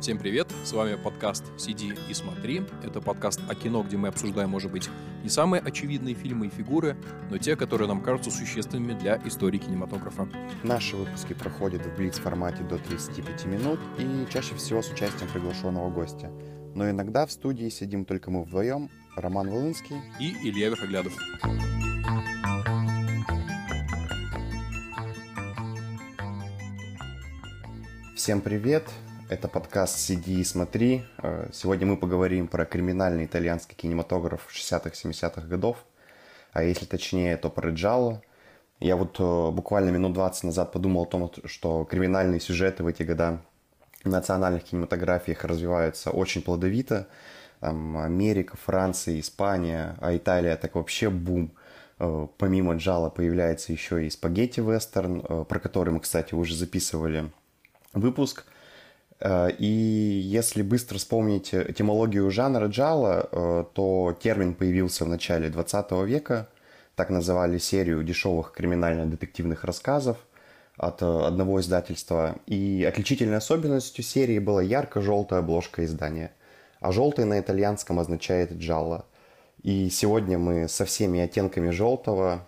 Всем привет, с вами подкаст «Сиди и смотри». Это подкаст о кино, где мы обсуждаем, может быть, не самые очевидные фильмы и фигуры, но те, которые нам кажутся существенными для истории кинематографа. Наши выпуски проходят в блиц-формате до 35 минут и чаще всего с участием приглашенного гостя. Но иногда в студии сидим только мы вдвоем, Роман Волынский и Илья Верхоглядов. Всем привет! Это подкаст «Сиди и смотри». Э, сегодня мы поговорим про криминальный итальянский кинематограф 60-70-х годов, а если точнее, то про Джалло. Я вот э, буквально минут 20 назад подумал о том, что криминальные сюжеты в эти года в национальных кинематографиях развиваются очень плодовито. Там Америка, Франция, Испания, а Италия так вообще бум. Э, помимо Джала появляется еще и спагетти-вестерн, про который мы, кстати, уже записывали выпуск – и если быстро вспомнить этимологию жанра джала, э, то термин появился в начале 20 века. Так называли серию дешевых криминально-детективных рассказов от э, одного издательства. И отличительной особенностью серии была ярко-желтая обложка издания. А желтый на итальянском означает джалла. И сегодня мы со всеми оттенками желтого Э,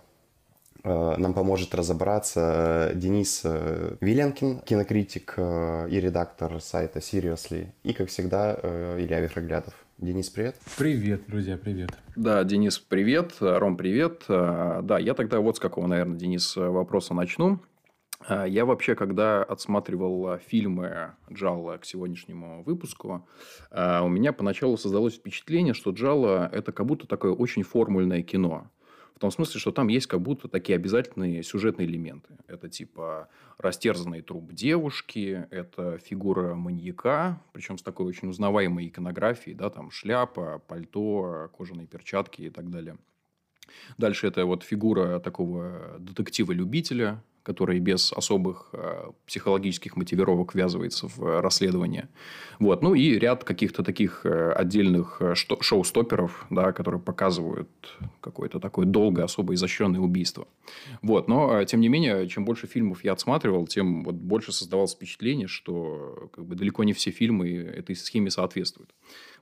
нам поможет разобраться э, Денис э, Виленкин, кинокритик и редактор сайта Seriously. И, как всегда, Илья Верхоглядов. Денис, привет. Привет, друзья, привет. Да, Денис, привет. Ром, привет. Да, я тогда вот с какого, наверное, Денис, вопроса начну. Я вообще, когда отсматривал фильмы Джалла к сегодняшнему выпуску, у меня поначалу создалось впечатление, что Джалла – это как будто такое очень формульное кино – том смысле, что там есть как будто такие обязательные сюжетные элементы. Это типа растерзанный труп девушки, это фигура маньяка, причем с такой очень узнаваемой иконографией, да, там шляпа, пальто, кожаные перчатки и так далее. Дальше это вот фигура такого детектива-любителя, который без особых э, психологических мотивировок ввязывается в расследование. Вот. Ну, и ряд каких-то таких э, отдельных э, шоу-стоперов, да, которые показывают какое-то такое долгое, особо изощренное убийство. Вот. Но, тем не менее, чем больше фильмов я отсматривал, тем вот больше создавалось впечатление, что как бы, далеко не все фильмы этой схеме соответствуют.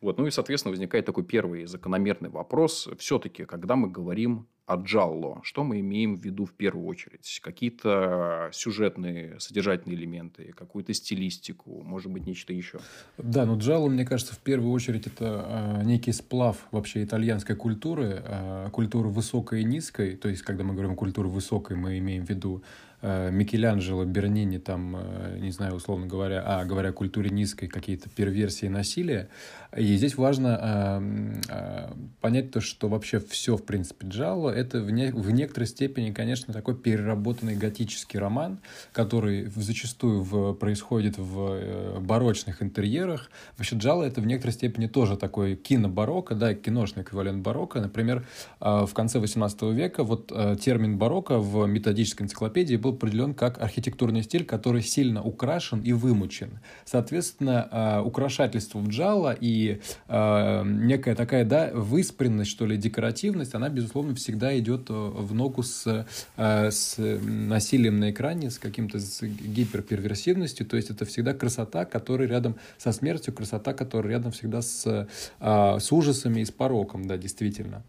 Вот. Ну, и, соответственно, возникает такой первый закономерный вопрос. Все-таки, когда мы говорим о Джалло, что мы имеем в виду в первую очередь? Какие-то сюжетные, содержательные элементы, какую-то стилистику, может быть, нечто еще? Да, но Джалло, мне кажется, в первую очередь это э, некий сплав вообще итальянской культуры, э, культуры высокой и низкой. То есть, когда мы говорим культуру высокой, мы имеем в виду э, Микеланджело, Бернини, там, не знаю, условно говоря, а говоря о культуре низкой, какие-то перверсии насилия. И здесь важно э, э, понять то, что вообще все, в принципе, Джалло, это в, не, в некоторой степени, конечно, такой переработанный готический роман, который зачастую в, происходит в э, барочных интерьерах. Вообще Джалло это в некоторой степени тоже такой кино-барокко, да, киношный эквивалент барокко. Например, э, в конце 18 века вот э, термин барокко в методической энциклопедии был определен как архитектурный стиль, который сильно украшен и вымучен. Соответственно, э, украшательство в Джалло и э, некая такая, да, выспренность, что ли, декоративность, она, безусловно, всегда идет э, в ногу с, э, с насилием на экране, с каким-то с гиперперверсивностью, то есть это всегда красота, которая рядом со смертью, красота, которая рядом всегда с, э, с ужасами и с пороком, да, действительно.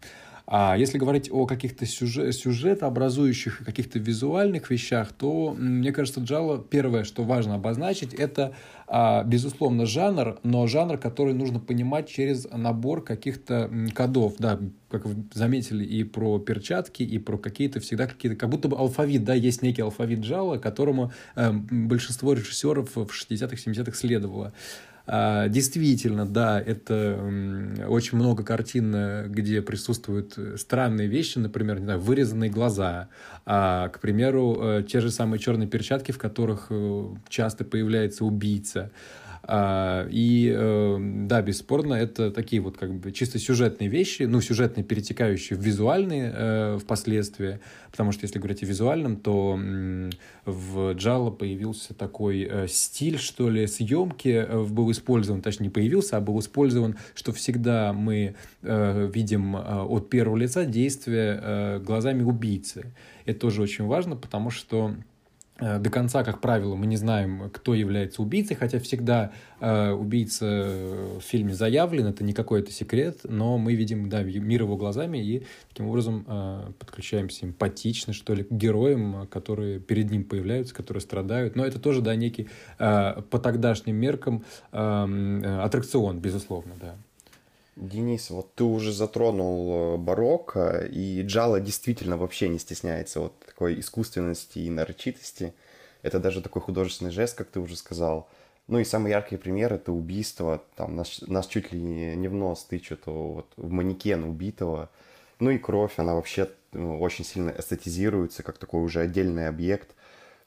А если говорить о каких-то сюжет, сюжетообразующих, каких-то визуальных вещах, то, мне кажется, Джало, первое, что важно обозначить, это, безусловно, жанр, но жанр, который нужно понимать через набор каких-то кодов, да, как вы заметили, и про перчатки, и про какие-то всегда какие-то, как будто бы алфавит, да, есть некий алфавит Джала, которому э, большинство режиссеров в 60-х, 70-х следовало. А, действительно, да, это очень много картин, где присутствуют странные вещи, например, не знаю, вырезанные глаза, а, к примеру, э, те же самые черные перчатки, в которых э, часто появляется убийца. А, и э, да, бесспорно, это такие вот как бы чисто сюжетные вещи, ну, сюжетные, перетекающие в визуальные э, впоследствии, потому что если говорить о визуальном, то в Джало появился такой э, стиль, что ли, съемки был использован, точнее, не появился, а был использован, что всегда мы видим от первого лица действия глазами убийцы. Это тоже очень важно, потому что до конца, как правило, мы не знаем, кто является убийцей, хотя всегда э, убийца в фильме заявлен, это не какой-то секрет, но мы видим да, мир его глазами и таким образом э, подключаемся эмпатично, что ли, к героям, которые перед ним появляются, которые страдают. Но это тоже, да, некий э, по тогдашним меркам эм, э, аттракцион, безусловно, да. Денис, вот ты уже затронул э, барокко, и Джала действительно вообще не стесняется вот такой искусственности и нарочитости. Это даже такой художественный жест, как ты уже сказал. Ну и самый яркий пример — это убийство. Там нас, нас чуть ли не в нос тычут вот, в манекен убитого. Ну и кровь, она вообще ну, очень сильно эстетизируется, как такой уже отдельный объект.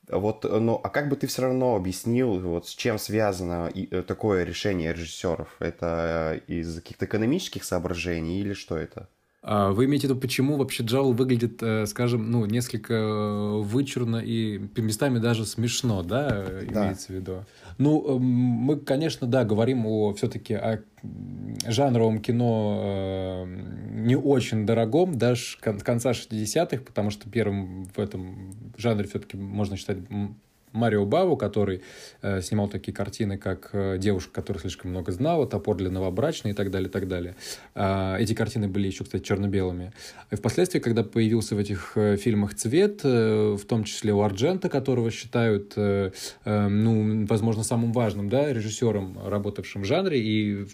Вот, ну, а как бы ты все равно объяснил, вот с чем связано э, такое решение режиссеров? Это э, из каких-то экономических соображений или что это? А вы имеете в виду, почему вообще Джал выглядит, э, скажем, ну, несколько вычурно и местами даже смешно, да, да. имеется в виду? Ну, эм, мы, конечно, да, говорим о все-таки о жанровом кино не очень дорогом, даже конца 60-х, потому что первым в этом жанре все-таки можно считать Марио Баву, который э, снимал такие картины, как э, «Девушка, которая слишком много знала», «Топор для новобрачной» и так далее, и так далее. Э, эти картины были еще, кстати, черно-белыми. И впоследствии, когда появился в этих э, фильмах цвет, э, в том числе у Арджента, которого считают, э, э, ну, возможно, самым важным да, режиссером, работавшим в жанре, и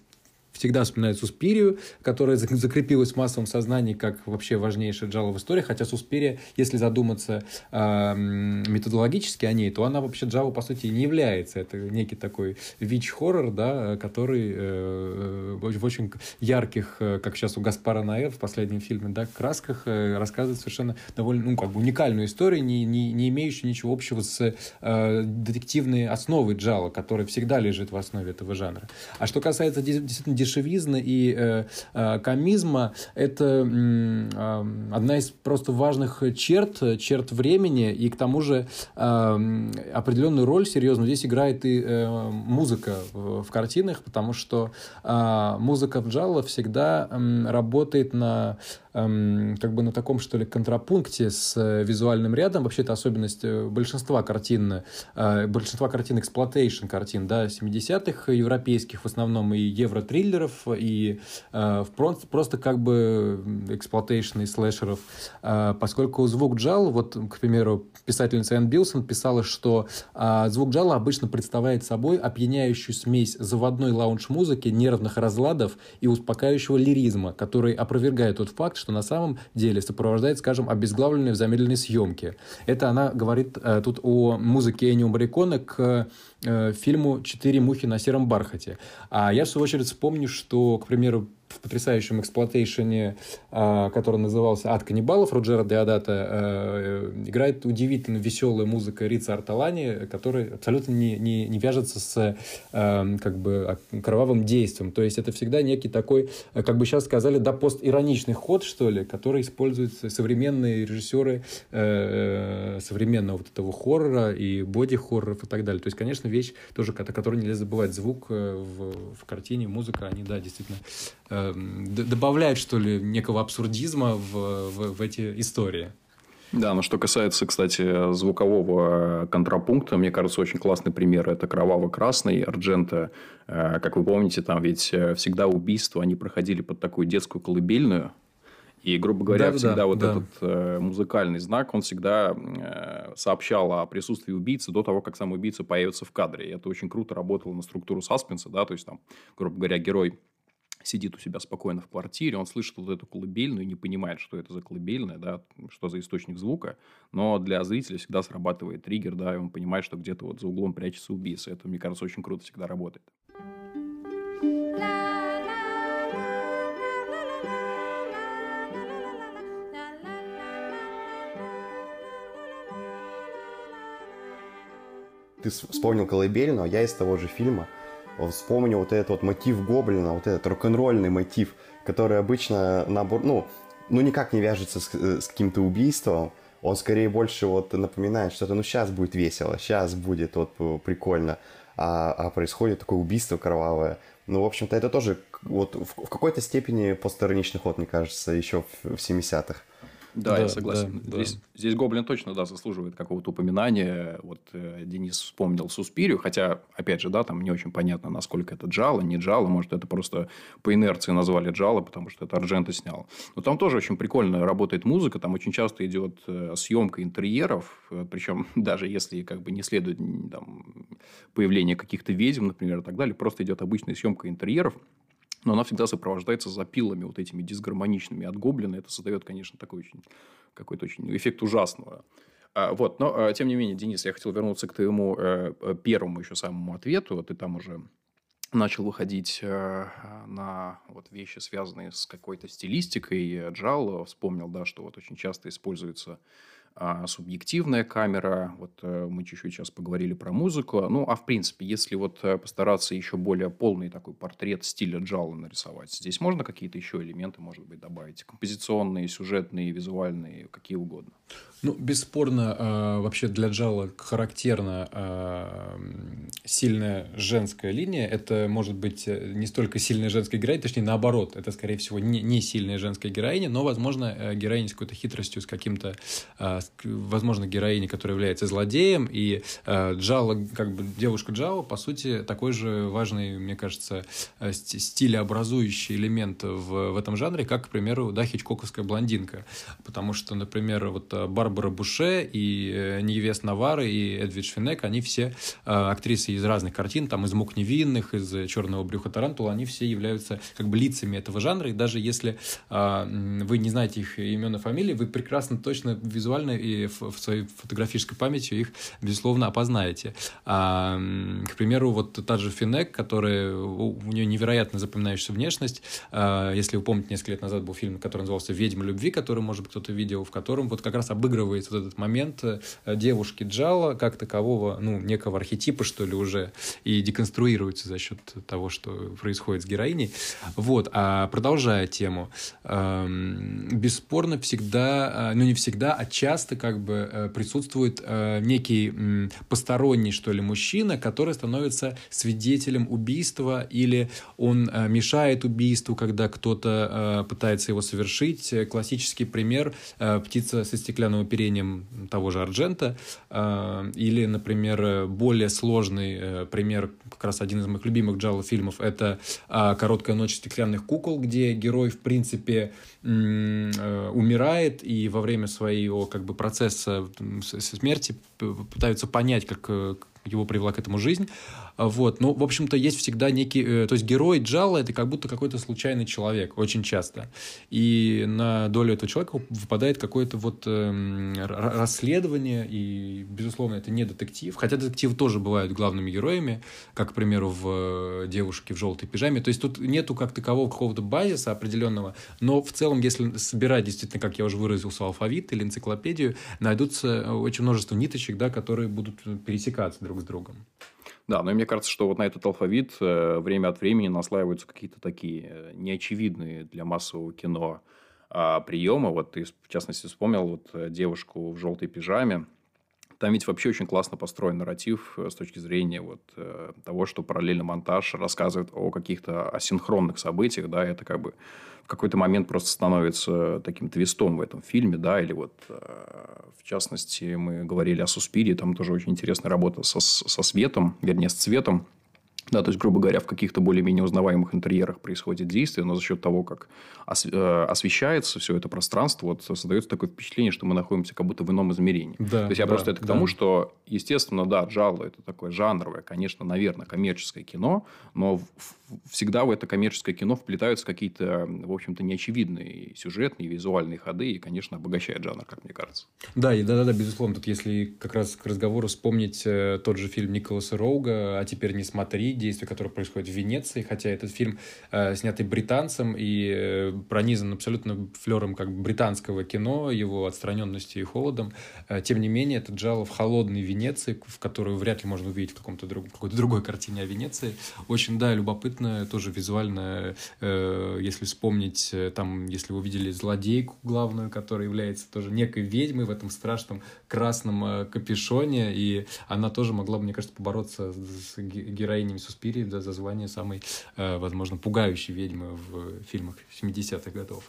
всегда вспоминают Суспирию, которая закрепилась в массовом сознании как вообще важнейшая джала в истории, хотя Суспирия, если задуматься э, методологически о ней, то она вообще джава, по сути, не является. Это некий такой вич-хоррор, да, который э, в очень ярких, э, как сейчас у Гаспара Наэ в последнем фильме, да, красках э, рассказывает совершенно довольно, ну, как бы уникальную историю, не, не, не имеющую ничего общего с э, детективной основой джала, которая всегда лежит в основе этого жанра. А что касается действительно дешевизны и э, э, комизма – это э, одна из просто важных черт, черт времени, и к тому же э, определенную роль серьезную здесь играет и э, музыка в, в картинах, потому что э, музыка в джалло всегда э, работает на эм, как бы на таком, что ли, контрапункте с э, визуальным рядом. Вообще, это особенность э, большинства картин, э, большинства картин exploitation картин, да, 70-х европейских в основном и евро-триллеров, и э, просто, как бы exploitation и слэшеров, э, поскольку звук джалло, вот, к примеру, писательница Энн Билсон писала, что э, звук джалло обычно представляет собой опьяняющую смесь заводной лаунж-музыки, нервных разладов и успокаивающего лиризма, который опровергает тот факт, что на самом деле сопровождает, скажем, обезглавливание в замедленной съемке. Это она говорит э, тут о музыке Эннио Морриконе к э, фильму «Четыре мухи на сером бархате». А я, в свою очередь, вспомню, что, к примеру, в потрясающем эксплуатейшене, а, который назывался «Ад каннибалов» Роджера Деодата, а, э, играет удивительно веселая музыка Рица Арталани, которая абсолютно не, не, не вяжется с а, как бы кровавым действием. То есть это всегда некий такой, как бы сейчас сказали, да, постироничный ход, что ли, который используют современные режиссеры э, современного вот этого хоррора и боди-хорроров и так далее. То есть, конечно, вещь тоже, о которой нельзя забывать. Звук э, в, в картине, музыка, они, да, действительно Эм, добавляет, что ли, некого абсурдизма в, в, в эти истории. Да, но что касается, кстати, звукового контрапункта, мне кажется, очень классный пример. Это «Кроваво-красный» Арджента. Э, как вы помните, там ведь э, всегда убийства, они проходили под такую детскую колыбельную. И, грубо говоря, да, всегда да, вот да. этот э, музыкальный знак, он всегда э, сообщал о присутствии убийцы до того, как сам убийца появится в кадре. И это очень круто работало на структуру саспенса, да, то есть там, грубо говоря, герой сидит у себя спокойно в квартире, он слышит вот эту колыбельную и не понимает, что это за колыбельная, да, что за источник звука, но для зрителя всегда срабатывает триггер, да, и он понимает, что где-то вот за углом прячется убийца. Это, мне кажется, очень круто всегда работает. Ты вспомнил колыбельную, а я из того же фильма – вспомню вот этот вот мотив Гоблина, вот этот рок-н-ролльный мотив, который обычно, набор, ну, ну никак не вяжется с, с каким-то убийством, он скорее больше вот напоминает что-то, ну сейчас будет весело, сейчас будет вот прикольно, а, а происходит такое убийство кровавое. Ну, в общем-то, это тоже вот в, в какой-то степени постироничный ход, мне кажется, еще в, в 70-х. Да, да я согласен. Да, здесь, да. здесь Гоблин точно, да, заслуживает какого-то упоминания. Вот э, Денис вспомнил Суспирию, хотя, опять же, да, там не очень понятно, насколько это Джало, не Джало, может, это просто по инерции назвали Джало, потому что это Арджента снял. Но там тоже очень прикольно работает музыка, там очень часто идет э, съемка интерьеров, э, причем даже если как бы не следует там, появление каких-то ведьм, например, и так далее, просто идет обычная съемка интерьеров, но она всегда сопровождается запилами вот этими дисгармоничными от гоблина. Это создает, конечно, такой очень какой-то очень эффект ужасного. А, вот, но а, тем не менее, Денис, я хотел вернуться к твоему э, э, первому еще самому ответу. Ты там уже начал выходить э, на вот вещи, связанные с какой-то стилистикой. Джал вспомнил, да, что вот очень часто используется а, субъективная камера. Вот э, мы чуть-чуть сейчас поговорили про музыку. Ну, а в принципе, если вот э, постараться еще более полный такой портрет стиля Джала нарисовать, здесь можно какие-то еще элементы, может быть, добавить? Композиционные, сюжетные, визуальные, какие угодно. Ну, бесспорно, э, вообще для Джала характерна сильная женская линия. Это может быть не столько сильная женская героиня, точнее, наоборот. Это, скорее всего, не, не сильная женская героиня, но, возможно, героиня с какой-то хитростью, с каким-то возможно, героиня, которая является злодеем, и э, Джала, как бы девушка Джао, по сути, такой же важный, мне кажется, э, стилеобразующий элемент в, в этом жанре, как, к примеру, да, хичкоковская блондинка. Потому что, например, вот э, Барбара Буше и э, Ньевес Наварро и Эдвиж Фенек, они все актрисы из разных картин, там из «Мук невинных», из «Черного брюха Тарантула», они все являются как бы лицами этого жанра, и даже если вы не знаете их имен и фамилии, вы прекрасно точно визуально визуально и в, в своей фотографической памяти их, безусловно, опознаете. А, к примеру, вот та же Фенек, которая, у, у нее невероятно запоминающаяся внешность. А, если вы помните, несколько лет назад был фильм, который назывался «Ведьма любви», который, может быть, кто-то видел, в котором вот как раз обыгрывается вот этот момент э, девушки Джала как такового, ну, некого архетипа, что ли, уже, и деконструируется за счет того, что происходит с героиней. Вот, а продолжая тему, бесспорно всегда, а, ну, не всегда, а часто часто как бы э, присутствует э, некий посторонний, что ли, мужчина, который становится свидетелем убийства или он э, мешает убийству, когда кто-то пытается его совершить. Классический пример «Птица со стеклянным оперением» того же Арджента или, например, более сложный пример, как раз один из моих любимых Джалла фильмов, это «Короткая ночь стеклянных кукол», где герой, в принципе, умирает и во время своего как бы процесса смерти пытаются понять, как э, его привела к этому жизнь. А, вот. Ну, в общем-то, есть всегда некий... Э, то есть герой Джала — это как будто какой-то случайный человек, очень часто. И на долю этого человека выпадает какое-то вот э, расследование, и, безусловно, это не детектив. Хотя детективы тоже бывают главными героями, как, к примеру, в «Девушке в желтой пижаме». То есть тут нету как такового какого-то базиса определенного, но в целом, если собирать действительно, как я уже выразился, алфавит или энциклопедию, найдутся очень множество ниточек, да, которые будут пересекаться друг с другом. Да, но мне кажется, что вот на этот алфавит э, время от времени наслаиваются какие-то такие э, неочевидные для массового кино а, приемы. Вот ты, в частности, вспомнил вот э, девушку в желтой пижаме. Там ведь вообще очень классно построен нарратив с точки зрения вот того, что параллельно монтаж рассказывает о каких-то асинхронных событиях, да, это как бы какой-то момент просто становится таким твистом в этом фильме, да, или вот, э, в частности, мы говорили о Суспире, там тоже очень интересная работа со, со светом, вернее, с цветом, да, то есть, грубо говоря, в каких-то более-менее узнаваемых интерьерах происходит действие, но за счет того, как э, освещается все это пространство, вот создается такое впечатление, что мы находимся как будто в ином измерении. Да, то есть, я да, просто это к да. тому, что, естественно, да, Джалло – это такое жанровое, конечно, наверное, коммерческое кино, но всегда в это коммерческое кино вплетаются какие-то, в общем-то, неочевидные сюжетные, визуальные ходы, и, конечно, обогащает жанр, как мне кажется. Да, и да-да-да, безусловно. Тут если как раз к разговору вспомнить э, тот же фильм Николаса Роуга «А теперь не смотри», действие, которое происходит в Венеции, хотя этот фильм э, снятый британцем и э, пронизан абсолютно флером как британского кино, его отстраненностью и холодом. Э, тем не менее, это джало в холодной Венеции, в которую вряд ли можно увидеть в каком-то друг, какой-то другой картине о Венеции. Очень, да, любопытно, тоже визуально, э, если вспомнить, э, там, если вы видели злодейку главную, которая является тоже некой ведьмой в этом страшном красном э, капюшоне, и она тоже могла мне кажется, побороться с героинями Суспириев, да, за звание самой, э, возможно, пугающей ведьмы в фильмах 70-х годов.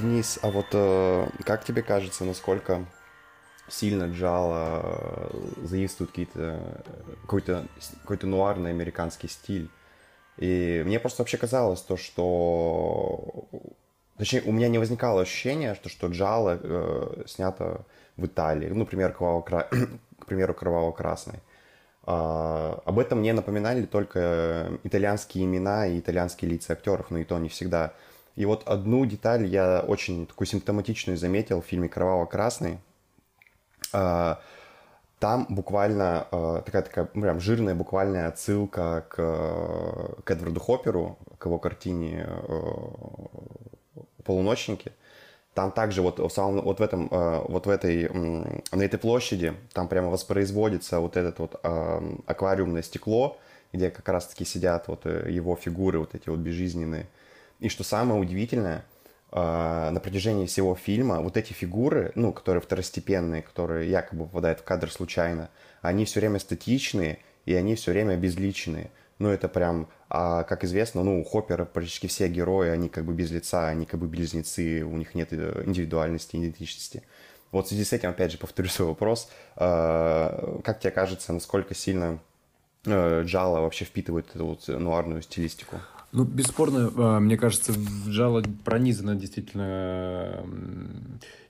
Денис, а вот э, как тебе кажется, насколько сильно Джала э, заимствует какие-то, какой-то, какой-то нуарный американский стиль? И мне просто вообще казалось то, что... Точнее, у меня не возникало ощущения, что, что Джала э, снято в Италии. Ну, например, кроваво к примеру, кроваво-красный. А, об этом мне напоминали только итальянские имена и итальянские лица актеров, но и то не всегда. И вот одну деталь я очень такую симптоматичную заметил в фильме «Кроваво-красный». А, там буквально а, такая, такая ну, прям жирная буквальная отсылка к, к Эдварду Хопперу, к его картине «Полуночники». Там также вот в, самом, вот в этом, вот в этой, на этой площади, там прямо воспроизводится вот этот вот аквариумное стекло, где как раз-таки сидят вот э, его фигуры, вот эти вот безжизненные. И что самое удивительное, а, на протяжении всего фильма вот эти фигуры, ну, которые второстепенные, которые якобы попадают в кадр случайно, они все время статичные, и они все время безличные. Ну, это прям, а, как известно, ну, у Хоппера практически все герои, они как бы без лица, они как бы близнецы, у них нет э, индивидуальности, идентичности. Вот в связи с этим, опять же, повторю свой вопрос. А, как тебе кажется, насколько сильно э, Джала вообще впитывает эту вот нуарную стилистику? Ну, бесспорно, а, мне кажется, Джало пронизано действительно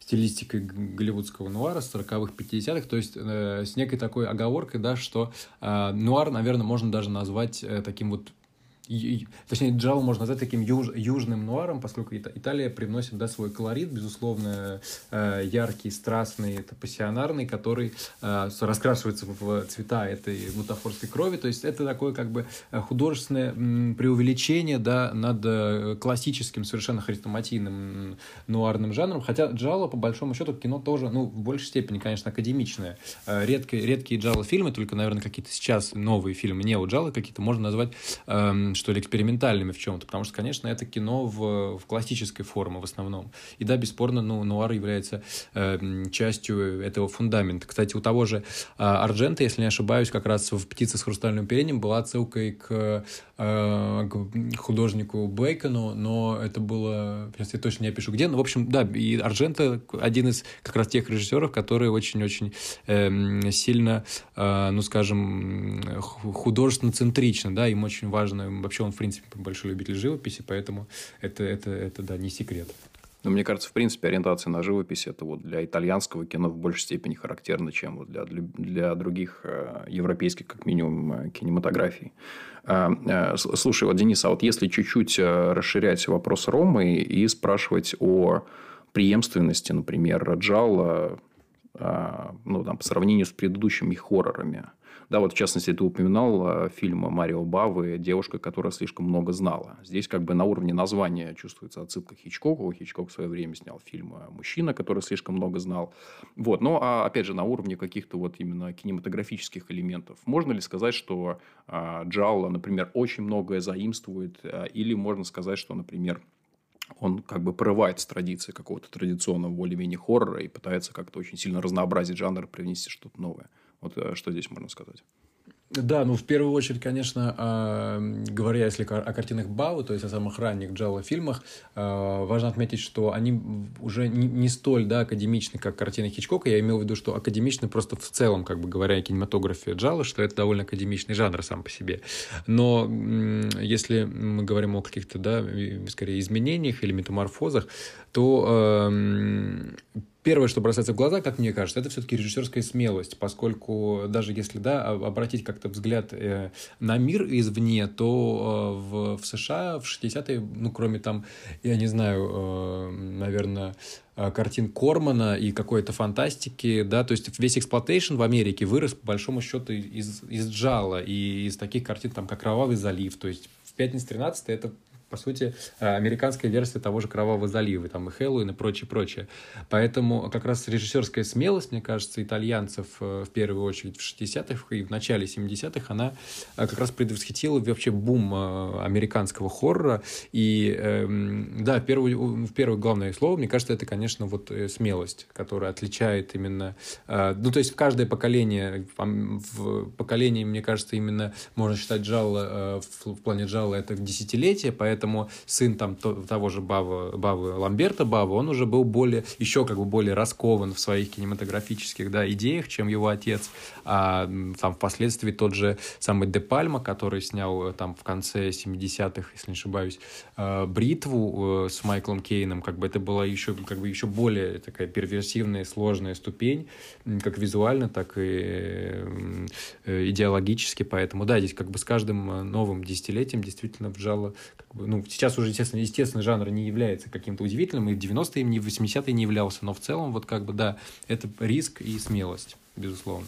стилистикой голливудского нуара 40-х, 50-х, то есть э, с некой такой оговоркой, да, что э, нуар, наверное, можно даже назвать э, таким вот точнее, Джао можно назвать таким юж, южным нуаром, поскольку Италия привносит да, свой колорит, безусловно, э, яркий, страстный, это пассионарный, который э, раскрашивается в цвета этой бутафорской крови. То есть это такое как бы художественное преувеличение да, над э, классическим, совершенно хрестоматийным нуарным жанром. Хотя Джало, по большому счету, кино тоже, ну, в большей степени, конечно, академичное. Редкие, редкие Джало-фильмы, только, наверное, какие-то сейчас новые фильмы, не у Джало какие-то, можно назвать эм, что ли, экспериментальными в чем-то, потому что, конечно, это кино в, в классической форме в основном. И да, бесспорно, ну, нуар является э, частью этого фундамента. Кстати, у того же э, Арджента, если не ошибаюсь, как раз в «Птице с хрустальным оперением» была отсылкой к, э, к художнику Бейкону, но это было, сейчас я точно не опишу где, но, в общем, да, и Арджента один из как раз тех режиссеров, которые очень-очень э, сильно, э, ну, скажем, художественно центрично, да, им очень важно Вообще он, в принципе, большой любитель живописи, поэтому это, это, это да, не секрет. Но мне кажется, в принципе, ориентация на живопись это вот для итальянского кино в большей степени характерна, чем вот для, для других э, европейских, как минимум, э, кинематографий. Э, э, слушай, вот, Денис, а вот если чуть-чуть э, расширять вопрос Ромы и спрашивать о преемственности, например, Джалла, э, ну, там, по сравнению с предыдущими хоррорами – да, вот в частности, ты упоминал э, фильм Марио Бавы «Девушка, которая слишком много знала». Здесь как бы на уровне названия чувствуется отсылка к Хичкоку. Хичкок в свое время снял фильм э, «Мужчина, который слишком много знал». Вот. Но, а, опять же, на уровне каких-то вот именно кинематографических элементов. Можно ли сказать, что а, Джалла, например, очень многое заимствует? А, или можно сказать, что, например, он как бы прорывает с традиции какого-то традиционного более-менее хоррора и пытается как-то очень сильно разнообразить жанр, привнести что-то новое. Вот э, что здесь можно сказать? Да, ну в первую очередь, конечно, э, говоря если о картинах Бау, то есть о самых ранних Джала фильмах, э, важно отметить, что они уже не, столь да, академичны, как картины Хичкока. Я имел в виду, что академичны просто в целом, как бы говоря о кинематографе Джала, что это довольно академичный жанр сам по себе. Но если мы говорим о каких-то, да, скорее изменениях или метаморфозах, то э, Первое, что бросается в глаза, как мне кажется, это все-таки режиссерская смелость, поскольку даже если да, обратить как-то взгляд э, на мир извне, то э, в, в США в 60-е, ну, кроме там, я не знаю, э, наверное, картин Кормана и какой-то фантастики, да, то есть весь exploitation в Америке вырос, по большому счету, из, из джалло и из таких картин, там, как «Кровавый залив», то есть «Пятница 13 это по сути, э, американская версия того же «Кровавого залива», там и «Хэллоуин» и прочее, прочее. Поэтому как раз режиссерская смелость, мне кажется, итальянцев э, в первую очередь в 60-х и в начале 70-х, она э, как раз предвосхитила вообще бум американского хоррора. И эм, да, первое, первое главное слово, мне кажется, это, конечно, вот смелость, которая отличает именно... Ну, то есть, каждое поколение, в поколении, мне кажется, именно можно считать джало в плане джала это десятилетие, поэтому поэтому сын там того же Бавы, Бавы Ламберта Бавы, он уже был более, еще как бы более раскован в своих кинематографических да, идеях, чем его отец. А там впоследствии тот же самый Де Пальма, который снял э, там в конце 70-х, если не ошибаюсь, э, «Бритву» э, с Майклом Кейном, как бы это была еще, как бы еще более такая перверсивная, сложная ступень, как визуально, так и идеологически. Поэтому, да, здесь как бы с каждым новым десятилетием действительно вжало, как бы, ну, сейчас уже, естественно, естественно, жанр не является каким-то удивительным, и в 90-е, и в 80-е не являлся, но в целом, вот как бы, да, это риск и смелость, безусловно.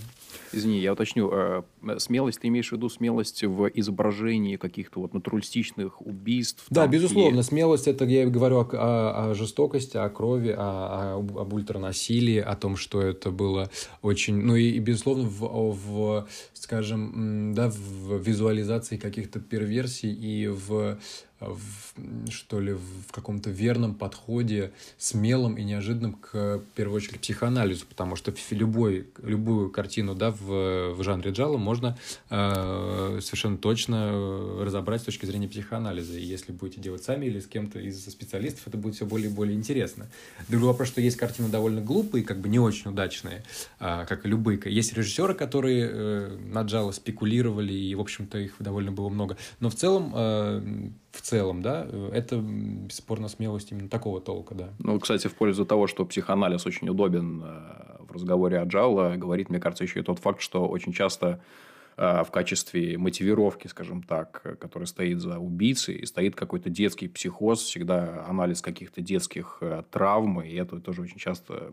Извини, я уточню. Э, смелость, ты имеешь в виду смелость в изображении каких-то вот натуралистичных убийств? Да, там, безусловно. И... Смелость, это я говорю о, о, о жестокости, о крови, о, о, об ультранасилии, о том, что это было очень... Ну и, и безусловно, в, в, скажем, да, в визуализации каких-то перверсий и в в, что ли, в каком-то верном подходе, смелом и неожиданном к, в первую очередь, психоанализу, потому что любой, любую картину да, в, в жанре джала можно э, совершенно точно э, разобрать с точки зрения психоанализа. И если будете делать сами или с кем-то из специалистов, это будет все более и более интересно. Другой вопрос, что есть картины довольно глупые, как бы не очень удачные, э, как и любые. Есть режиссеры, которые э, на джала спекулировали, и, в общем-то, их довольно было много. Но в целом э, в целом, да, это бесспорно смелость именно такого толка, да. Ну, кстати, в пользу того, что психоанализ очень удобен э, в разговоре о Джалла, говорит, мне кажется, еще и тот факт, что очень часто э, в качестве мотивировки, скажем так, которая стоит за убийцей, стоит какой-то детский психоз, всегда анализ каких-то детских э, травм, и это тоже очень часто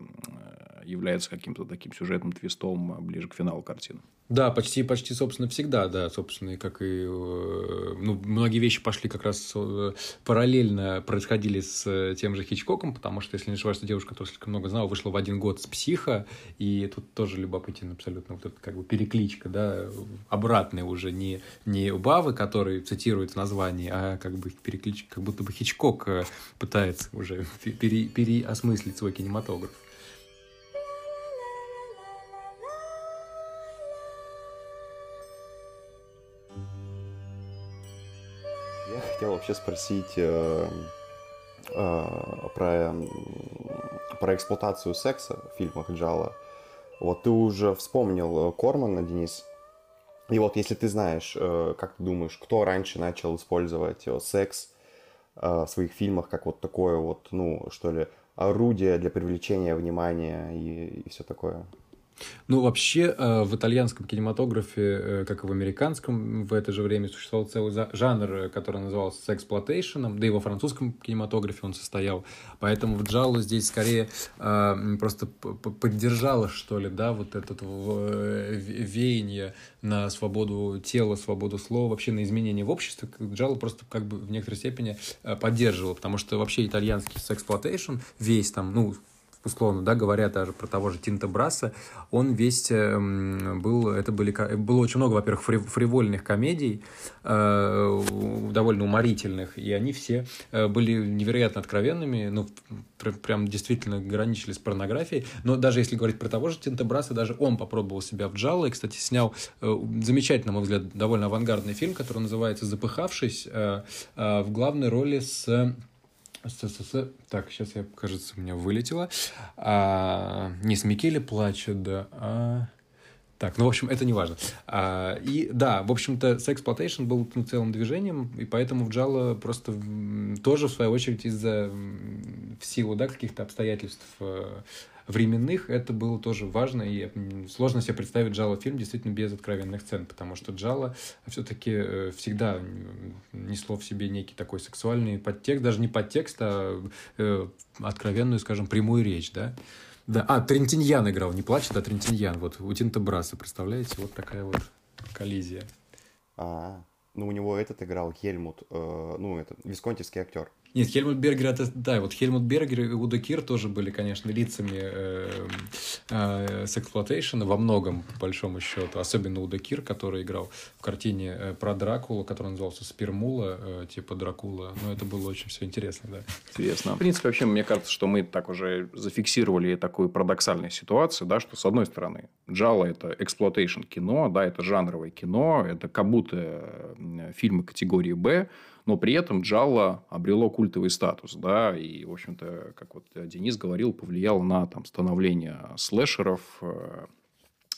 является каким-то таким сюжетным твистом ближе к финалу картины. Да, почти, почти, собственно, всегда, да, собственно, как и, э, ну, многие вещи пошли как раз э, параллельно происходили с э, тем же Хичкоком, потому что, если не ошибаюсь, девушка, которая слишком много знала, вышла в один год с «Психа», и тут тоже любопытен абсолютно вот эта как бы перекличка, да, обратная уже, не, не у Бавы, который цитирует название, а как бы перекличка, как будто бы Хичкок пытается уже пере, переосмыслить свой кинематограф. Хотел вообще спросить э, э, про, про эксплуатацию секса в фильмах Джала. Вот ты уже вспомнил Кормана, Денис. И вот если ты знаешь, э, как ты думаешь, кто раньше начал использовать э, секс э, в своих фильмах как вот такое вот, ну, что ли, орудие для привлечения внимания и, и все такое? Ну, вообще, э, в итальянском кинематографе, э, как и в американском, в это же время существовал целый жанр, э, который назывался сексплотейшеном, да и во французском кинематографе он состоял. Поэтому в Джалло здесь скорее просто поддержало, что ли, да, вот это веяние на свободу тела, свободу слова, вообще на изменения в обществе. Джалло просто как бы в некоторой степени поддерживал, потому что вообще итальянский сексплотейшн весь там, ну, условно, да, говоря даже про того же Тинта Браса, он весь эм, был, это были, было очень много, во-первых, фривольных комедий, э, довольно уморительных, и они все э, были невероятно откровенными, ну, прям действительно граничили с порнографией, но даже если говорить про того же Тинта Браса, даже он попробовал себя в Джало, и, кстати, снял э, замечательный, на мой взгляд, довольно авангардный фильм, который называется «Запыхавшись», в главной роли с так, сейчас я, кажется, у меня вылетело. А, не с Микеле плачет, да, а... Так, ну, в общем, это не важно. А, и да, в общем-то, Sexploitation был ну, целым движением, и поэтому в Джало просто тоже, в свою очередь, из-за в силу да, каких-то обстоятельств э, временных это было тоже важно, и сложно себе представить Джало фильм действительно без откровенных сцен, потому что Джало все-таки э, всегда несло в себе некий такой сексуальный подтекст, даже не подтекст, а э, откровенную, скажем, прямую речь, да. Да, а, Трентиньян играл, не плачет, а Трентиньян, вот, у Тинта Браса, представляете, вот такая вот коллизия. А, ну у него этот играл Хельмут, э, ну, это висконтевский актер. Нет, Хельмут Бергер, это, да, вот Хельмут Бергер и Уда Кир тоже были, конечно, лицами э, во многом, по большому счету. Особенно Уда Кир, который играл в картине э, про Дракулу, которая назывался Спирмула, э, типа Дракула. Но это было очень все интересно, да. Интересно. В принципе, вообще, мне кажется, что мы так уже зафиксировали такую парадоксальную ситуацию, да, что, с одной стороны, джалло – это exploitation кино, да, это жанровое кино, это как будто э, фильмы категории «Б», но при этом джалло обрело культовый статус, да, и, в общем-то, как вот Денис говорил, повлияло на там становление слэшеров, э,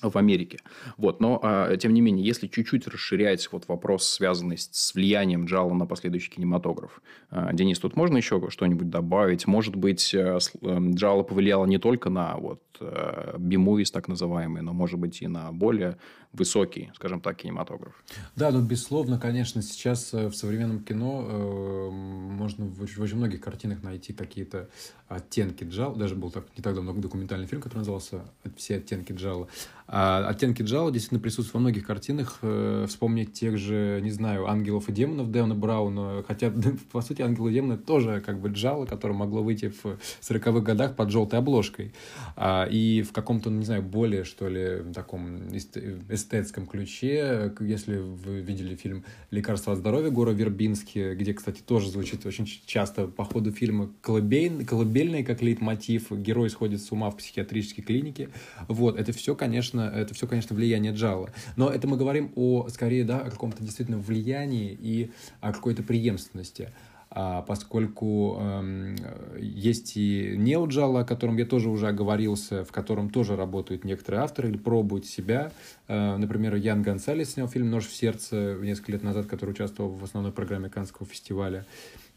в Америке. Вот. Но, а, тем не менее, если чуть-чуть расширять вот вопрос, связанный с влиянием джалло на последующий кинематограф. А, Денис, тут можно еще что-нибудь добавить? Может быть, э, эм, Джала повлияла не только на вот, э, бимувис, так называемый, но, может быть, и на более высокий, скажем так, кинематограф. Да, ну, безусловно, конечно, сейчас э, в современном кино э, можно в очень многих картинах найти какие-то оттенки джала. Даже был так, не так давно документальный фильм, который назывался «Все оттенки джала». А оттенки джала действительно присутствуют во многих картинах. Э, вспомнить тех же, не знаю, «Ангелов и демонов» Дэвна Брауна. Хотя, по сути, «Ангелы и демоны» тоже как бы джало, которое могло выйти в 40-х годах под желтой обложкой. А, и в каком-то, не знаю, более, что ли, таком эстетском ключе. Если вы видели фильм «Лекарство от здоровья» Гора Вербински, где, кстати, тоже звучит очень часто по ходу фильма колыбель, колыбельный как лейтмотив, герой сходит с ума в психиатрической клинике. Вот, это все, конечно, это все, конечно, влияние Джала. Но это мы говорим о, скорее, да, о каком-то действительно влиянии и о какой-то преемственности поскольку э, есть и неоджала, о котором я тоже уже оговорился, в котором тоже работают некоторые авторы или пробуют себя. Э, например, Ян Гонсалес снял фильм «Нож в сердце» несколько лет назад, который участвовал в основной программе Каннского фестиваля.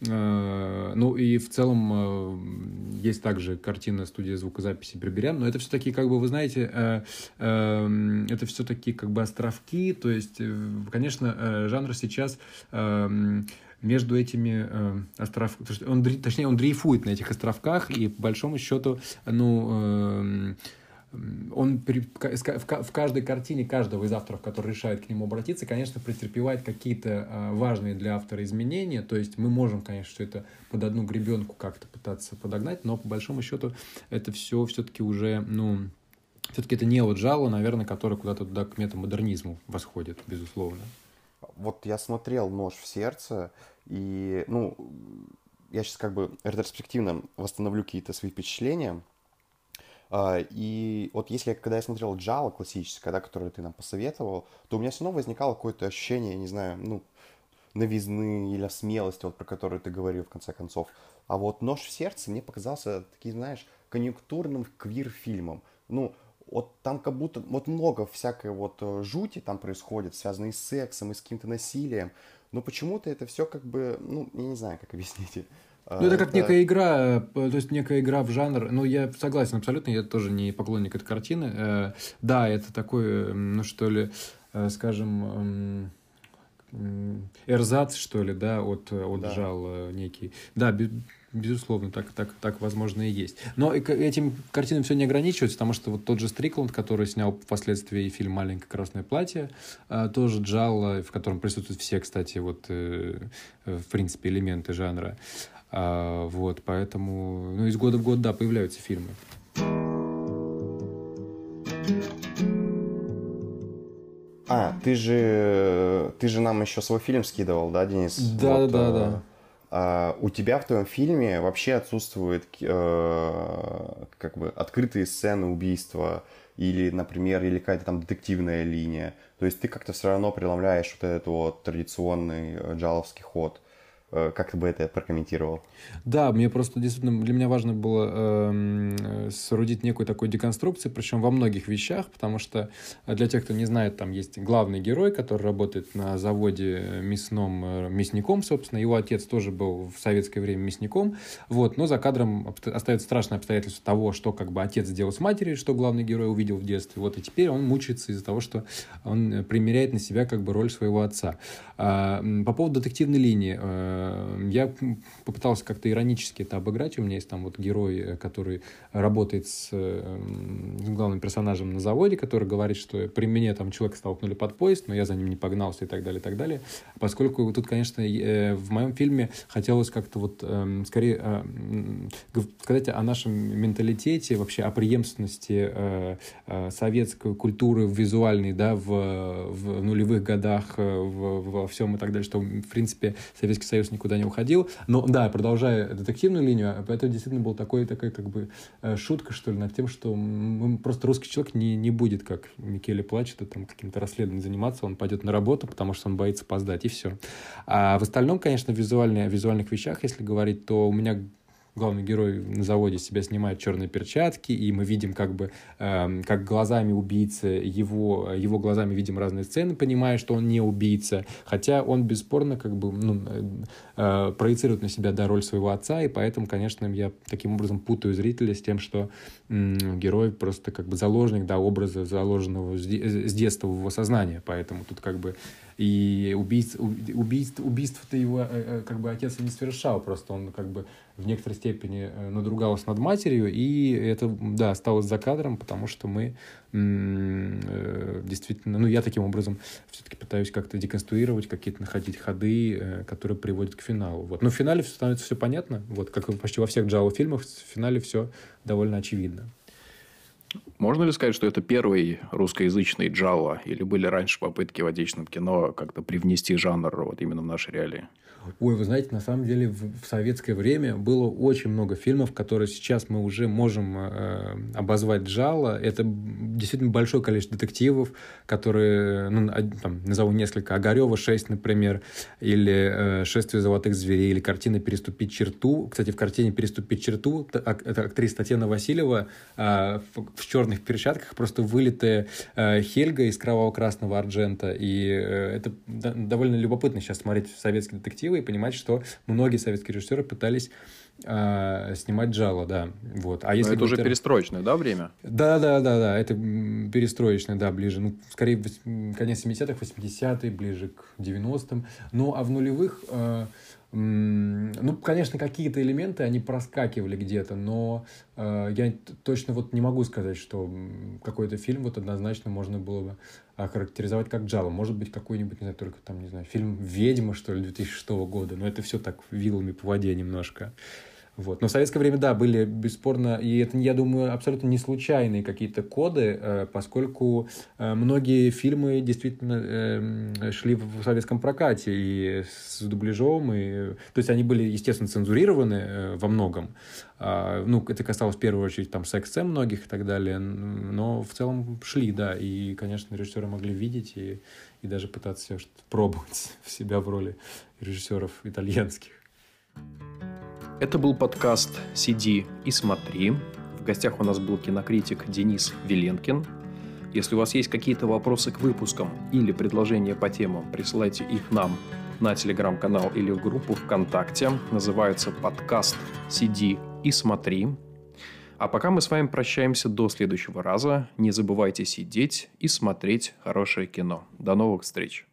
Э, ну и в целом э, есть также картина студии звукозаписи Берберян, но это все-таки, как бы, вы знаете, эм, это все-таки как бы островки, то есть, конечно, жанр сейчас эм, между этими э, островками, он, точнее, он дрейфует на этих островках, и по большому счету, ну, э, он при, в, в каждой картине каждого из авторов, который решает к нему обратиться, конечно, претерпевает какие-то э, важные для автора изменения, то есть мы можем, конечно, все это под одну гребенку как-то пытаться подогнать, но по большому счету это все все-таки уже, ну, все-таки это не от Джало, наверное, который куда-то туда к метамодернизму восходит, безусловно. Вот я смотрел «Нож в сердце», и, ну, я сейчас как бы ретроспективно восстановлю какие-то свои впечатления. А, и вот если, когда я смотрел Джала классическое, да, которое ты нам посоветовал, то у меня все равно возникало какое-то ощущение, не знаю, ну, новизны или смелости, вот про которую ты говорил в конце концов. А вот «Нож в сердце» мне показался таким, знаешь, конъюнктурным квир-фильмом. Ну, вот там как будто вот много всякой вот э, жути там происходит, связанной с сексом и с каким-то насилием. Но почему-то это все как бы, ну, я не знаю, как объяснить. Ну, это как это... некая игра, э, то есть некая игра в жанр. Ну, я согласен абсолютно, я тоже не поклонник этой картины. Э, да, это такой, ну, что ли, э, скажем, эрзац, что ли, да, от, от да. некий. Да, Безусловно, так, так, так возможно и есть. Но этим картинам все не ограничивается, потому что вот тот же Стрикланд, который снял впоследствии фильм «Маленькое красное платье», а, тоже Джалла, в котором присутствуют все, кстати, вот, э, э, в принципе, элементы жанра. А, вот, поэтому, ну, из года в год, да, появляются фильмы. А, ты же, ты же нам еще свой фильм скидывал, да, Денис? Да, вот, да, да. А, у тебя в твоем фильме вообще отсутствуют э, как бы открытые сцены убийства или, например, или какая-то там детективная линия. То есть ты как-то все равно преломляешь вот этот вот традиционный э, джаловский ход. Э, как ты бы это прокомментировал? Да, мне просто действительно для меня важно было э, соорудить некую такую деконструкцию, причем во многих вещах, потому что для тех, кто не знает, там есть главный герой, который работает на заводе мясном, э, мясником, собственно, его отец тоже был в советское время мясником, вот, но за кадром остается страшное обстоятельство того, что как бы отец сделал с матерью, что главный герой увидел в детстве, вот, и теперь он мучается из-за того, что он примеряет на себя как бы роль своего отца. А, по поводу детективной линии, э, Э, я попытался как-то иронически это обыграть. У меня есть там вот герой, э, который работает с, э, с главным персонажем на заводе, который говорит, что при мне там человека столкнули под поезд, но я за ним не погнался и так далее, и так далее. Поскольку тут, конечно, в моем фильме хотелось как-то вот скорее сказать о нашем менталитете, вообще о преемственности советской культуры визуальной, да, в, в нулевых годах, в, во всем и так далее, что, в принципе, Советский Союз больше никуда не уходил. Но да, продолжая детективную линию, это действительно был такой, такая как бы э, шутка, что ли, над тем, что просто русский человек не, не будет, как Микеле плачет, там каким-то расследованием заниматься, он пойдет на работу, потому что он боится опоздать, и все. А в остальном, конечно, в визуальных вещах, если говорить, то у меня главный герой на заводе себя снимает черные перчатки, и мы видим как бы, э, как глазами убийцы, его, его глазами видим разные сцены, понимая, что он не убийца, хотя он бесспорно как бы ну, э, проецирует на себя да, роль своего отца, и поэтому, конечно, я таким образом путаю зрителя с тем, что э, герой просто как бы заложник да, образа, заложенного с детства в его сознание, поэтому тут как бы и убийств, убийств, убийств-то его э, э, как бы отец не совершал, просто он как бы в некоторой степени э, надругался над матерью, и это, да, осталось за кадром, потому что мы действительно, ну, я таким образом все-таки пытаюсь как-то деконструировать, какие-то находить ходы, которые приводят к финалу. Вот. Но в финале становится все понятно, вот, как почти во всех Джао фильмах, в финале все довольно очевидно. Можно ли сказать, что это первый русскоязычный джалла? Или были раньше попытки в отечественном кино как-то привнести жанр вот именно в наши реалии? Ой, вы знаете, на самом деле в, в советское время было очень много фильмов, которые сейчас мы уже можем э, обозвать джалла. Это действительно большое количество детективов, которые, ну, там, назову несколько, Огарева 6, например, или э, «Шествие золотых зверей», или картина «Переступить черту». Кстати, в картине «Переступить черту» это актриса Татьяна Васильева э, в, в черных перчатках, просто вылитая э, Хельга из кроваво-красного арджента. И э, это довольно любопытно сейчас смотреть советские детективы и понимать, что многие советские режиссеры пытались э, снимать джало, да. Вот. А если Но это уже перестроечное, да, время? Да, да, да, да. Это перестроечное, да, ближе. Ну, скорее, конец 70-х, 80-е, ближе к 90-м. Ну, а в нулевых... Э, ну, конечно, какие-то элементы, они проскакивали где-то, но э, я точно вот не могу сказать, что какой-то фильм вот однозначно можно было бы охарактеризовать как джало. Может быть, какой-нибудь, не знаю, только там, не знаю, фильм «Ведьма», что ли, 2006 года, но это все так вилами по воде немножко. Вот. Но в советское время, да, были бесспорно, и это, я думаю, абсолютно не случайные какие-то коды, э, поскольку э, многие фильмы действительно э, шли в советском прокате и с дубляжом, и, то есть они были, естественно, цензурированы во многом. А, ну, это касалось в первую очередь там секс-сцен многих и так далее, но в целом шли, да, и, конечно, режиссеры могли видеть и, и даже пытаться пробовать в себя в роли режиссеров итальянских. Это был подкаст «Сиди и смотри». В гостях у нас был кинокритик Денис Веленкин. Если у вас есть какие-то вопросы к выпускам или предложения по темам, присылайте их нам на телеграм-канал или в группу ВКонтакте. Называется подкаст «Сиди и смотри». А пока мы с вами прощаемся до следующего раза. Не забывайте сидеть и смотреть хорошее кино. До новых встреч!